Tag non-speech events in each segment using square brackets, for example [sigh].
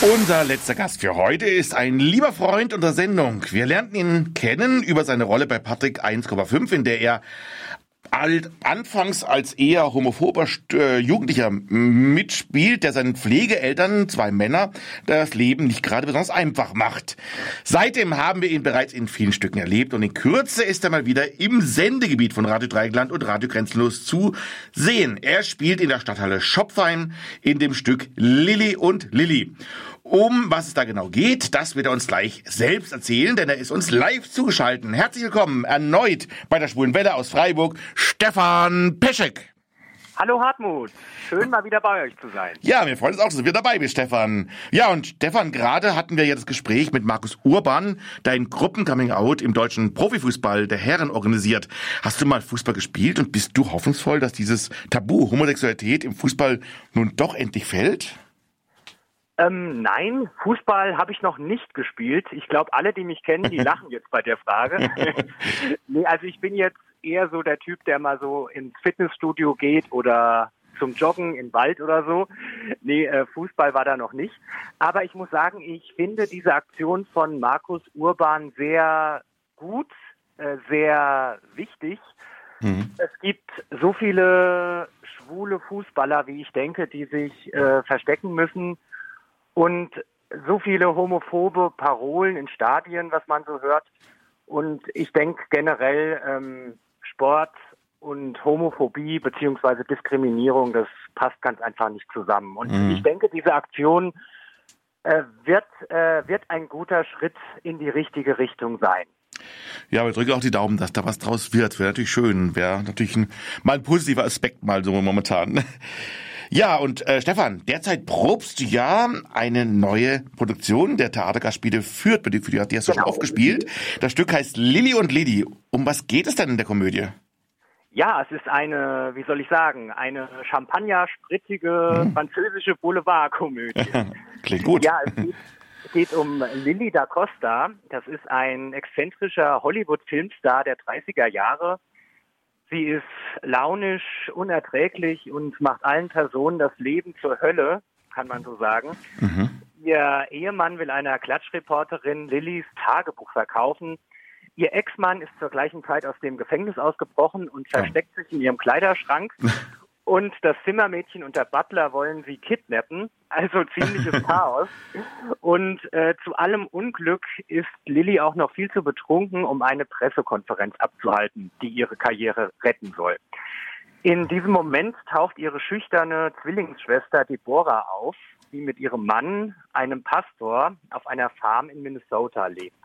Unser letzter Gast für heute ist ein lieber Freund unserer Sendung. Wir lernten ihn kennen über seine Rolle bei Patrick 1,5, in der er alt, anfangs als eher homophober äh, Jugendlicher mitspielt, der seinen Pflegeeltern, zwei Männer, das Leben nicht gerade besonders einfach macht. Seitdem haben wir ihn bereits in vielen Stücken erlebt und in Kürze ist er mal wieder im Sendegebiet von Radio Dreigland und Radio Grenzenlos zu sehen. Er spielt in der Stadthalle Schopfheim in dem Stück Lilly und Lilly. Um was es da genau geht, das wird er uns gleich selbst erzählen, denn er ist uns live zugeschaltet. Herzlich willkommen erneut bei der Schwulen Welle aus Freiburg, Stefan Peschek. Hallo Hartmut, schön mal wieder bei euch zu sein. Ja, wir freuen uns auch, dass du wieder dabei bist, Stefan. Ja, und Stefan, gerade hatten wir ja das Gespräch mit Markus Urban, dein Gruppen-Coming-out im deutschen Profifußball der Herren organisiert. Hast du mal Fußball gespielt und bist du hoffnungsvoll, dass dieses Tabu Homosexualität im Fußball nun doch endlich fällt? Ähm, nein, Fußball habe ich noch nicht gespielt. Ich glaube, alle, die mich kennen, die [laughs] lachen jetzt bei der Frage. [laughs] nee, also ich bin jetzt eher so der Typ, der mal so ins Fitnessstudio geht oder zum Joggen im Wald oder so. Nee, äh, Fußball war da noch nicht. Aber ich muss sagen, ich finde diese Aktion von Markus Urban sehr gut, äh, sehr wichtig. Mhm. Es gibt so viele schwule Fußballer, wie ich denke, die sich äh, verstecken müssen und so viele homophobe Parolen in Stadien, was man so hört. Und ich denke generell ähm, Sport und Homophobie beziehungsweise Diskriminierung, das passt ganz einfach nicht zusammen. Und mhm. ich denke, diese Aktion äh, wird, äh, wird ein guter Schritt in die richtige Richtung sein. Ja, wir drücken auch die Daumen, dass da was draus wird. Wäre natürlich schön. Wäre natürlich ein, mal ein positiver Aspekt mal so momentan. Ja, und äh, Stefan, derzeit probst du ja eine neue Produktion der Theatergastspiele Fürth, für die, für die hast du genau. schon aufgespielt. Das Stück heißt Lilly und Lilly. Um was geht es denn in der Komödie? Ja, es ist eine, wie soll ich sagen, eine champagner-sprittige hm. französische Boulevardkomödie. [laughs] Klingt gut. Ja, es geht, es geht um Lily da Costa. Das ist ein exzentrischer Hollywood-Filmstar der 30er Jahre, Sie ist launisch, unerträglich und macht allen Personen das Leben zur Hölle, kann man so sagen. Mhm. Ihr Ehemann will einer Klatschreporterin Lillys Tagebuch verkaufen. Ihr Ex-Mann ist zur gleichen Zeit aus dem Gefängnis ausgebrochen und versteckt sich in ihrem Kleiderschrank. [laughs] Und das Zimmermädchen und der Butler wollen sie kidnappen. Also ziemliches [laughs] Chaos. Und äh, zu allem Unglück ist Lilly auch noch viel zu betrunken, um eine Pressekonferenz abzuhalten, die ihre Karriere retten soll. In diesem Moment taucht ihre schüchterne Zwillingsschwester Deborah auf, die mit ihrem Mann, einem Pastor, auf einer Farm in Minnesota lebt.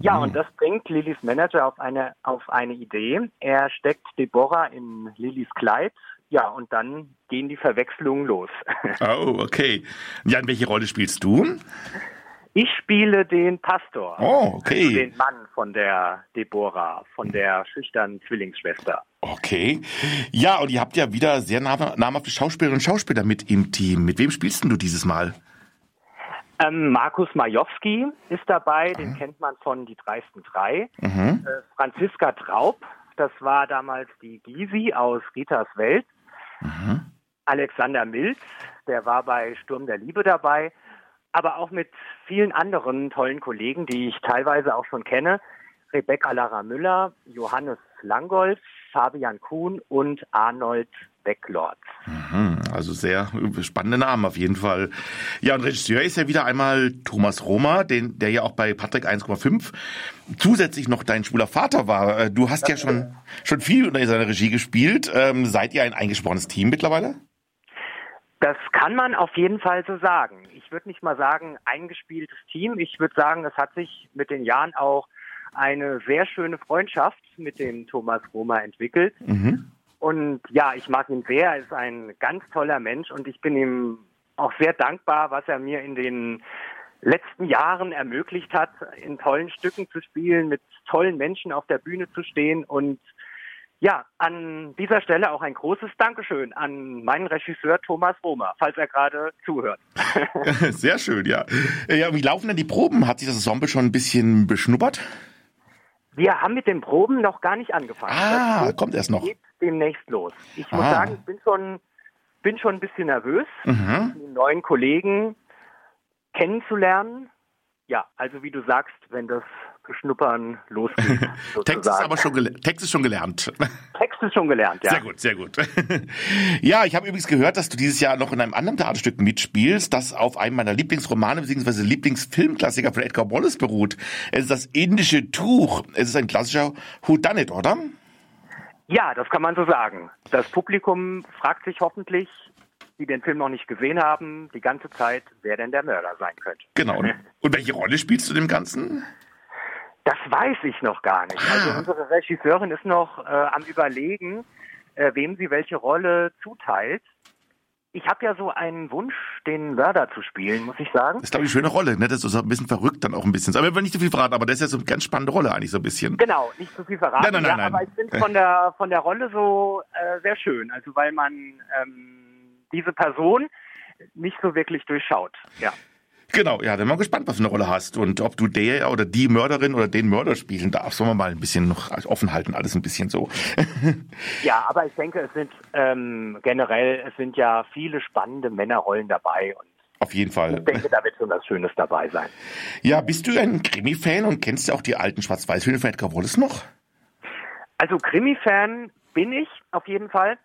Ja, und das bringt Lillys Manager auf eine, auf eine Idee. Er steckt Deborah in Lillys Kleid ja, und dann gehen die Verwechslungen los. [laughs] Oh, okay. Jan, welche Rolle spielst du? Ich spiele den Pastor. Oh, okay. Also den Mann von der Deborah, von der schüchternen Zwillingsschwester. Okay. Ja, und ihr habt ja wieder sehr namhafte Schauspielerinnen und Schauspieler mit im Team. Mit wem spielst du dieses Mal? Ähm, Markus Majowski ist dabei, den mhm. kennt man von Die dreisten drei. Mhm. Äh, Franziska Traub, das war damals die Gysi aus Ritas Welt. Mhm. Alexander Milz, der war bei Sturm der Liebe dabei, aber auch mit vielen anderen tollen Kollegen, die ich teilweise auch schon kenne. Rebecca Lara Müller, Johannes Langolf, Fabian Kuhn und Arnold Backlord. Mhm, also sehr spannende Namen auf jeden Fall. Ja, und Regisseur ist ja wieder einmal Thomas Roma, den, der ja auch bei Patrick 1,5 zusätzlich noch dein schwuler Vater war. Äh, du hast ja schon, schon viel unter seiner Regie gespielt. Ähm, seid ihr ein eingesprochenes Team mittlerweile? Das kann man auf jeden Fall so sagen. Ich würde nicht mal sagen eingespieltes Team. Ich würde sagen, es hat sich mit den Jahren auch eine sehr schöne Freundschaft mit dem Thomas Roma entwickelt. Mhm. Und ja, ich mag ihn sehr. Er ist ein ganz toller Mensch und ich bin ihm auch sehr dankbar, was er mir in den letzten Jahren ermöglicht hat, in tollen Stücken zu spielen, mit tollen Menschen auf der Bühne zu stehen und ja, an dieser Stelle auch ein großes Dankeschön an meinen Regisseur Thomas Romer, falls er gerade zuhört. [laughs] Sehr schön, ja. Ja, wie laufen denn die Proben? Hat sich das Ensemble schon ein bisschen beschnuppert? Wir haben mit den Proben noch gar nicht angefangen. Ah, das kommt erst noch. Geht demnächst los. Ich muss ah. sagen, ich bin schon, bin schon ein bisschen nervös. Mhm. Die neuen Kollegen, kennenzulernen. Ja, also wie du sagst, wenn das Beschnuppern losgeht. [laughs] Text ist aber schon, Text ist schon gelernt. Text ist schon gelernt, ja. Sehr gut, sehr gut. [laughs] ja, ich habe übrigens gehört, dass du dieses Jahr noch in einem anderen Theaterstück mitspielst, das auf einem meiner Lieblingsromane bzw. Lieblingsfilmklassiker von Edgar Wallace beruht. Es ist das indische Tuch. Es ist ein klassischer Who Done It, oder? Ja, das kann man so sagen. Das Publikum fragt sich hoffentlich, die den Film noch nicht gesehen haben, die ganze Zeit, wer denn der Mörder sein könnte. Genau. Und welche Rolle spielst du dem Ganzen? Das weiß ich noch gar nicht. Also ah. unsere Regisseurin ist noch äh, am Überlegen, äh, wem sie welche Rolle zuteilt. Ich habe ja so einen Wunsch, den Mörder zu spielen, muss ich sagen. Das ist, glaube ich, eine schöne Rolle. Ne? Das ist so ein bisschen verrückt dann auch ein bisschen. Aber wir wollen nicht zu viel verraten, aber das ist ja so eine ganz spannende Rolle eigentlich so ein bisschen. Genau, nicht zu viel verraten. Nein, nein, nein, ja, nein. Aber ich finde von der, von der Rolle so äh, sehr schön. Also weil man ähm, diese Person nicht so wirklich durchschaut. Ja. Genau, ja, dann mal gespannt, was du eine Rolle hast und ob du der oder die Mörderin oder den Mörder spielen darfst. Sollen wir mal ein bisschen noch offen halten, alles ein bisschen so. [laughs] ja, aber ich denke, es sind ähm, generell, es sind ja viele spannende Männerrollen dabei und auf jeden Fall. Ich denke, da wird schon was Schönes dabei sein. Ja, bist du ein Krimi-Fan und kennst du auch die alten Schwarz-Weiß-Filme von Edgar Wallace noch? Also Krimi-Fan bin ich auf jeden Fall.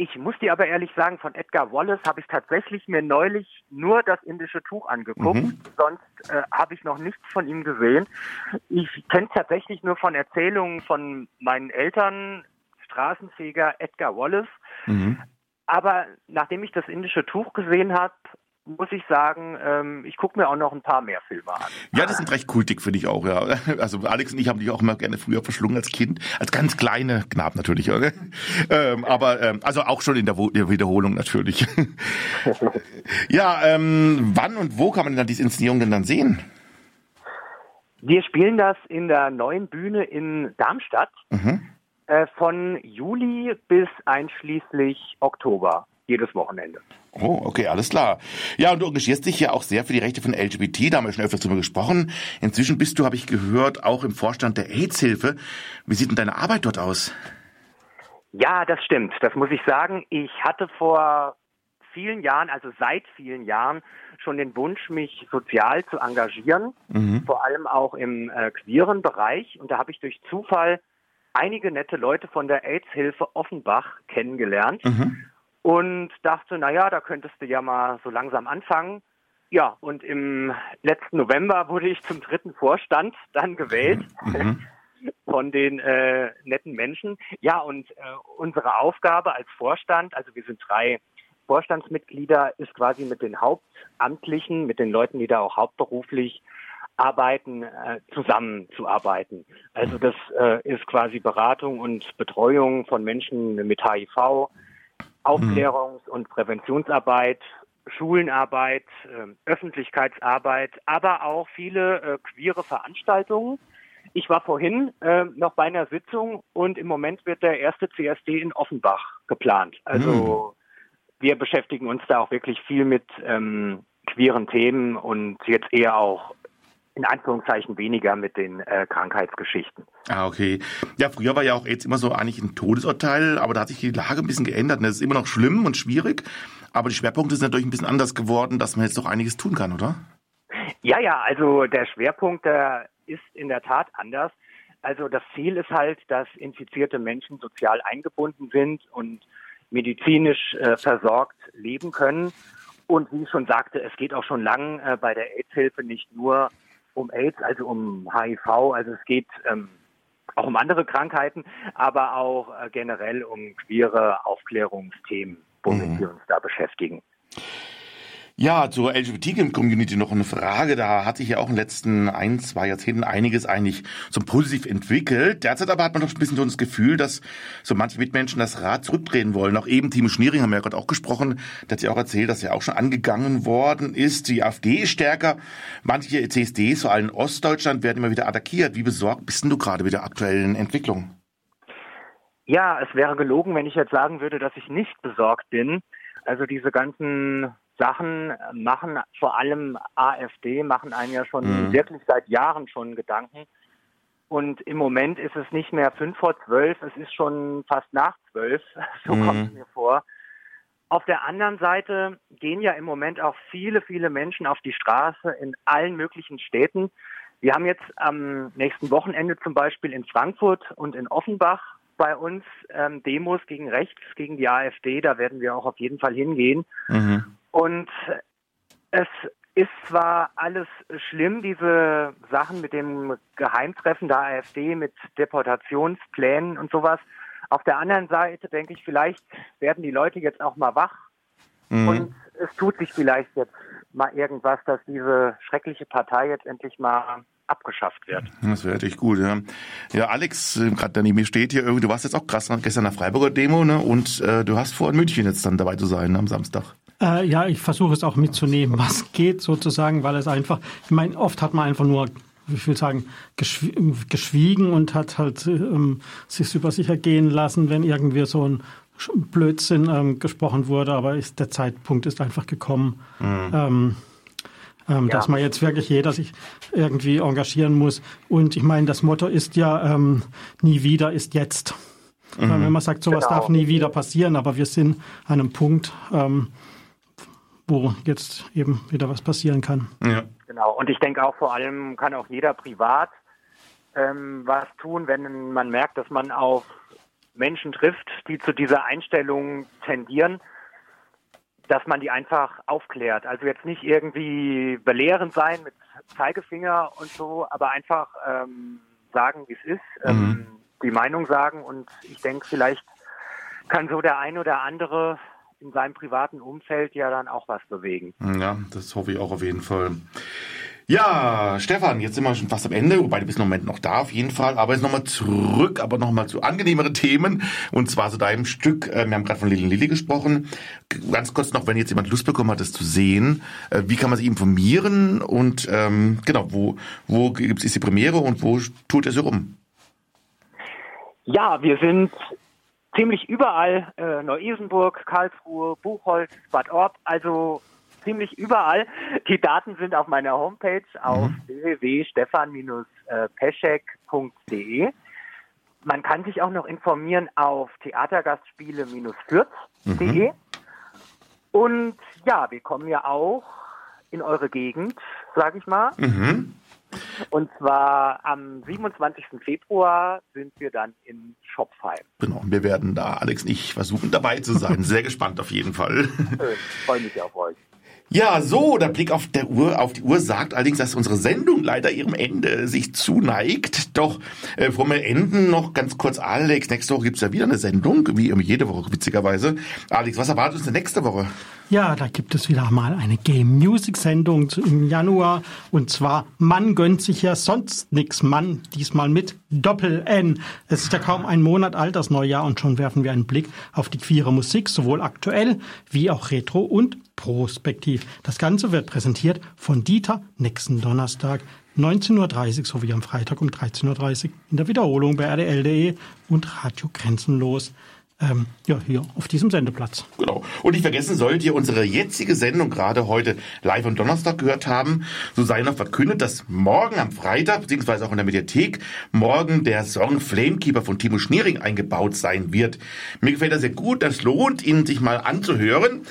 Ich muss dir aber ehrlich sagen, von Edgar Wallace habe ich tatsächlich mir neulich nur das indische Tuch angeguckt. Mhm. Sonst äh, habe ich noch nichts von ihm gesehen. Ich kenne es tatsächlich nur von Erzählungen von meinen Eltern, Straßenfeger Edgar Wallace. Mhm. Aber nachdem ich das indische Tuch gesehen habe, muss ich sagen, ähm, ich gucke mir auch noch ein paar mehr Filme an. Ja, das sind recht kultig, finde ich auch, ja. [laughs] Also Alex und ich haben dich auch immer gerne früher verschlungen als Kind, als ganz kleine Knab natürlich, oder? [laughs] ähm, aber ähm, also auch schon in der, der Wiederholung natürlich. [laughs] ja, ähm, wann und wo kann man denn dann diese Inszenierung denn dann sehen? Wir spielen das in der neuen Bühne in Darmstadt mhm. äh, von Juli bis einschließlich Oktober jedes Wochenende. Oh, okay, alles klar. Ja, und du engagierst dich ja auch sehr für die Rechte von LGBT, da haben wir schon öfters drüber gesprochen. Inzwischen bist du, habe ich gehört, auch im Vorstand der AIDS-Hilfe. Wie sieht denn deine Arbeit dort aus? Ja, das stimmt. Das muss ich sagen. Ich hatte vor vielen Jahren, also seit vielen Jahren, schon den Wunsch, mich sozial zu engagieren, mhm. vor allem auch im äh, queeren Bereich. Und da habe ich durch Zufall einige nette Leute von der AIDS-Hilfe Offenbach kennengelernt. Mhm und dachte, naja, da könntest du ja mal so langsam anfangen. Ja, und im letzten November wurde ich zum dritten Vorstand dann gewählt mhm. [laughs] von den äh, netten Menschen. Ja, und äh, unsere Aufgabe als Vorstand, also wir sind drei Vorstandsmitglieder, ist quasi mit den Hauptamtlichen, mit den Leuten, die da auch hauptberuflich arbeiten, äh, zusammenzuarbeiten. Also das äh, ist quasi Beratung und Betreuung von Menschen mit HIV, Aufklärungs- und Präventionsarbeit, Schulenarbeit, äh, Öffentlichkeitsarbeit, aber auch viele äh, queere Veranstaltungen. Ich war vorhin äh, noch bei einer Sitzung und im Moment wird der erste CSD in Offenbach geplant. Also mhm. wir beschäftigen uns da auch wirklich viel mit ähm, queeren Themen und jetzt eher auch in Anführungszeichen weniger mit den äh, Krankheitsgeschichten. Ah, okay. Ja, früher war ja auch jetzt immer so eigentlich ein Todesurteil, aber da hat sich die Lage ein bisschen geändert. Es ist immer noch schlimm und schwierig, aber die Schwerpunkte sind natürlich ein bisschen anders geworden, dass man jetzt doch einiges tun kann, oder? Ja, ja, also der Schwerpunkt der ist in der Tat anders. Also das Ziel ist halt, dass infizierte Menschen sozial eingebunden sind und medizinisch äh, versorgt leben können. Und wie ich schon sagte, es geht auch schon lang äh, bei der AIDS-Hilfe nicht nur um AIDS, also um HIV, also es geht ähm, auch um andere Krankheiten, aber auch äh, generell um queere Aufklärungsthemen, womit mhm. wir uns da beschäftigen. Ja, zur LGBT-Community noch eine Frage. Da hat sich ja auch in den letzten ein, zwei Jahrzehnten einiges eigentlich zum Positiv entwickelt. Derzeit aber hat man doch ein bisschen so das Gefühl, dass so manche Mitmenschen das Rad zurückdrehen wollen. Auch eben Timo Schniering haben wir ja gerade auch gesprochen. Der hat ja auch erzählt, dass er auch schon angegangen worden ist. Die AfD ist stärker. Manche CSDs, vor allem in Ostdeutschland, werden immer wieder attackiert. Wie besorgt bist denn du gerade mit der aktuellen Entwicklung? Ja, es wäre gelogen, wenn ich jetzt sagen würde, dass ich nicht besorgt bin. Also diese ganzen Sachen machen vor allem AfD, machen einen ja schon mhm. wirklich seit Jahren schon Gedanken. Und im Moment ist es nicht mehr fünf vor zwölf, es ist schon fast nach zwölf, [laughs] so mhm. kommt es mir vor. Auf der anderen Seite gehen ja im Moment auch viele, viele Menschen auf die Straße in allen möglichen Städten. Wir haben jetzt am nächsten Wochenende zum Beispiel in Frankfurt und in Offenbach bei uns ähm, Demos gegen rechts, gegen die AfD. Da werden wir auch auf jeden Fall hingehen. Mhm. Und es ist zwar alles schlimm, diese Sachen mit dem Geheimtreffen der AfD, mit Deportationsplänen und sowas. Auf der anderen Seite denke ich, vielleicht werden die Leute jetzt auch mal wach mhm. und es tut sich vielleicht jetzt mal irgendwas, dass diese schreckliche Partei jetzt endlich mal abgeschafft wird. Das wäre natürlich gut, ja. Ja, Alex, äh, gerade mir steht hier irgendwie, du warst jetzt auch krass gestern der Freiburger Demo, ne? Und äh, du hast vor, in München jetzt dann dabei zu sein ne? am Samstag. Äh, ja, ich versuche es auch mitzunehmen, was geht sozusagen, weil es einfach, ich meine, oft hat man einfach nur ich will sagen, geschwiegen und hat halt ähm, sich über sich ergehen lassen, wenn irgendwie so ein Blödsinn ähm, gesprochen wurde, aber ist, der Zeitpunkt ist einfach gekommen, mhm. ähm, ähm, ja. dass man jetzt wirklich jeder sich irgendwie engagieren muss. Und ich meine, das Motto ist ja, ähm, nie wieder ist jetzt. Mhm. Wenn man sagt, sowas genau. darf nie wieder passieren, aber wir sind an einem Punkt, ähm, wo jetzt eben wieder was passieren kann. Ja. Genau. Und ich denke auch vor allem kann auch jeder privat ähm, was tun, wenn man merkt, dass man auf Menschen trifft, die zu dieser Einstellung tendieren, dass man die einfach aufklärt. Also jetzt nicht irgendwie belehrend sein mit Zeigefinger und so, aber einfach ähm, sagen, wie es ist, ähm, mhm. die Meinung sagen und ich denke, vielleicht kann so der ein oder andere in seinem privaten Umfeld ja dann auch was bewegen. Ja, das hoffe ich auch auf jeden Fall. Ja, Stefan, jetzt sind wir schon fast am Ende, wobei du bist im Moment noch da auf jeden Fall. Aber jetzt nochmal zurück, aber nochmal zu angenehmeren Themen. Und zwar zu deinem Stück, äh, wir haben gerade von Lili Lilly gesprochen. Ganz kurz noch, wenn jetzt jemand Lust bekommen hat, das zu sehen, äh, wie kann man sich informieren und ähm, genau, wo, wo ist die Premiere und wo tut er sich rum? Ja, wir sind ziemlich überall, äh, Neu-Isenburg, Karlsruhe, Buchholz, Bad Orb, also ziemlich überall. Die Daten sind auf meiner Homepage auf mhm. www.stefan-peschek.de. Man kann sich auch noch informieren auf theatergastspiele-fürth.de. Mhm. Und ja, wir kommen ja auch in eure Gegend, sage ich mal. Mhm. Und zwar am 27. Februar sind wir dann in Schopfheim. Genau, wir werden da, Alex und ich, versuchen dabei zu sein. [laughs] Sehr gespannt auf jeden Fall. Schön, freue mich auf euch. Ja, so, der Blick auf der Uhr, auf die Uhr sagt allerdings, dass unsere Sendung leider ihrem Ende sich zuneigt. Doch äh, vor wir enden noch ganz kurz, Alex, nächste Woche gibt's ja wieder eine Sendung, wie immer jede Woche witzigerweise. Alex, was erwartet uns denn nächste Woche? Ja, da gibt es wieder mal eine Game Music Sendung im Januar und zwar Man gönnt sich ja sonst nix, Mann, diesmal mit Doppel N. Es ist ja kaum ein Monat alt, das Neujahr und schon werfen wir einen Blick auf die queere Musik, sowohl aktuell wie auch retro und prospektiv. Das Ganze wird präsentiert von Dieter nächsten Donnerstag 19.30 Uhr sowie am Freitag um 13.30 Uhr in der Wiederholung bei rdl.de und Radio Grenzenlos ähm, ja, hier auf diesem Sendeplatz. Genau. Und nicht vergessen, solltet ihr unsere jetzige Sendung gerade heute live am Donnerstag gehört haben, so sei noch verkündet, dass morgen am Freitag, beziehungsweise auch in der Mediathek, morgen der Song Flamekeeper von Timo Schneering eingebaut sein wird. Mir gefällt das sehr gut, das lohnt, ihn sich mal anzuhören.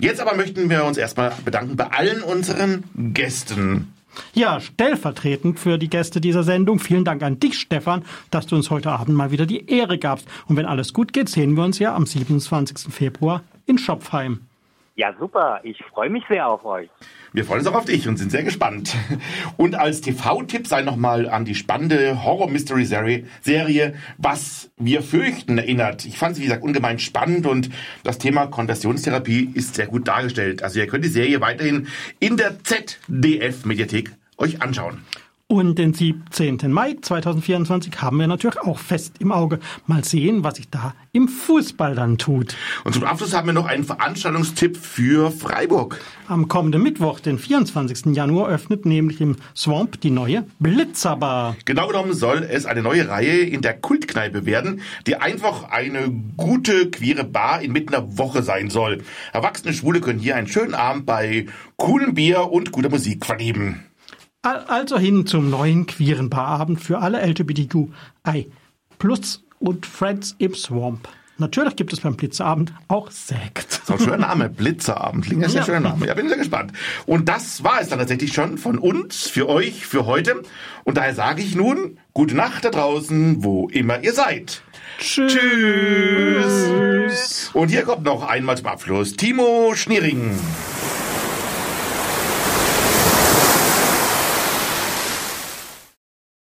Jetzt aber möchten wir uns erstmal bedanken bei allen unseren Gästen. Ja, stellvertretend für die Gäste dieser Sendung, vielen Dank an dich, Stefan, dass du uns heute Abend mal wieder die Ehre gabst. Und wenn alles gut geht, sehen wir uns ja am 27. Februar in Schopfheim. Ja, super. Ich freue mich sehr auf euch. Wir freuen uns auch auf dich und sind sehr gespannt. Und als TV-Tipp sei nochmal an die spannende Horror-Mystery-Serie Was wir fürchten erinnert. Ich fand sie, wie gesagt, ungemein spannend und das Thema Konversionstherapie ist sehr gut dargestellt. Also ihr könnt die Serie weiterhin in der ZDF-Mediathek euch anschauen. Und den 17. Mai 2024 haben wir natürlich auch fest im Auge. Mal sehen, was sich da im Fußball dann tut. Und zum Abschluss haben wir noch einen Veranstaltungstipp für Freiburg. Am kommenden Mittwoch, den 24. Januar, öffnet nämlich im Swamp die neue Blitzerbar. Genau genommen soll es eine neue Reihe in der Kultkneipe werden, die einfach eine gute queere Bar inmitten der Woche sein soll. Erwachsene Schwule können hier einen schönen Abend bei coolem Bier und guter Musik verleben. Also hin zum neuen queeren Barabend für alle LGBTQI Plus und Friends im Swamp. Natürlich gibt es beim Blitzabend auch Sekt. So ein schöner Name, Blitzerabend. Klingt ja. ein schöner Name. Ja, bin sehr gespannt. Und das war es dann tatsächlich schon von uns, für euch, für heute. Und daher sage ich nun, gute Nacht da draußen, wo immer ihr seid. Tschüss. Tschüss. Und hier kommt noch einmal zum Abschluss Timo Schniering.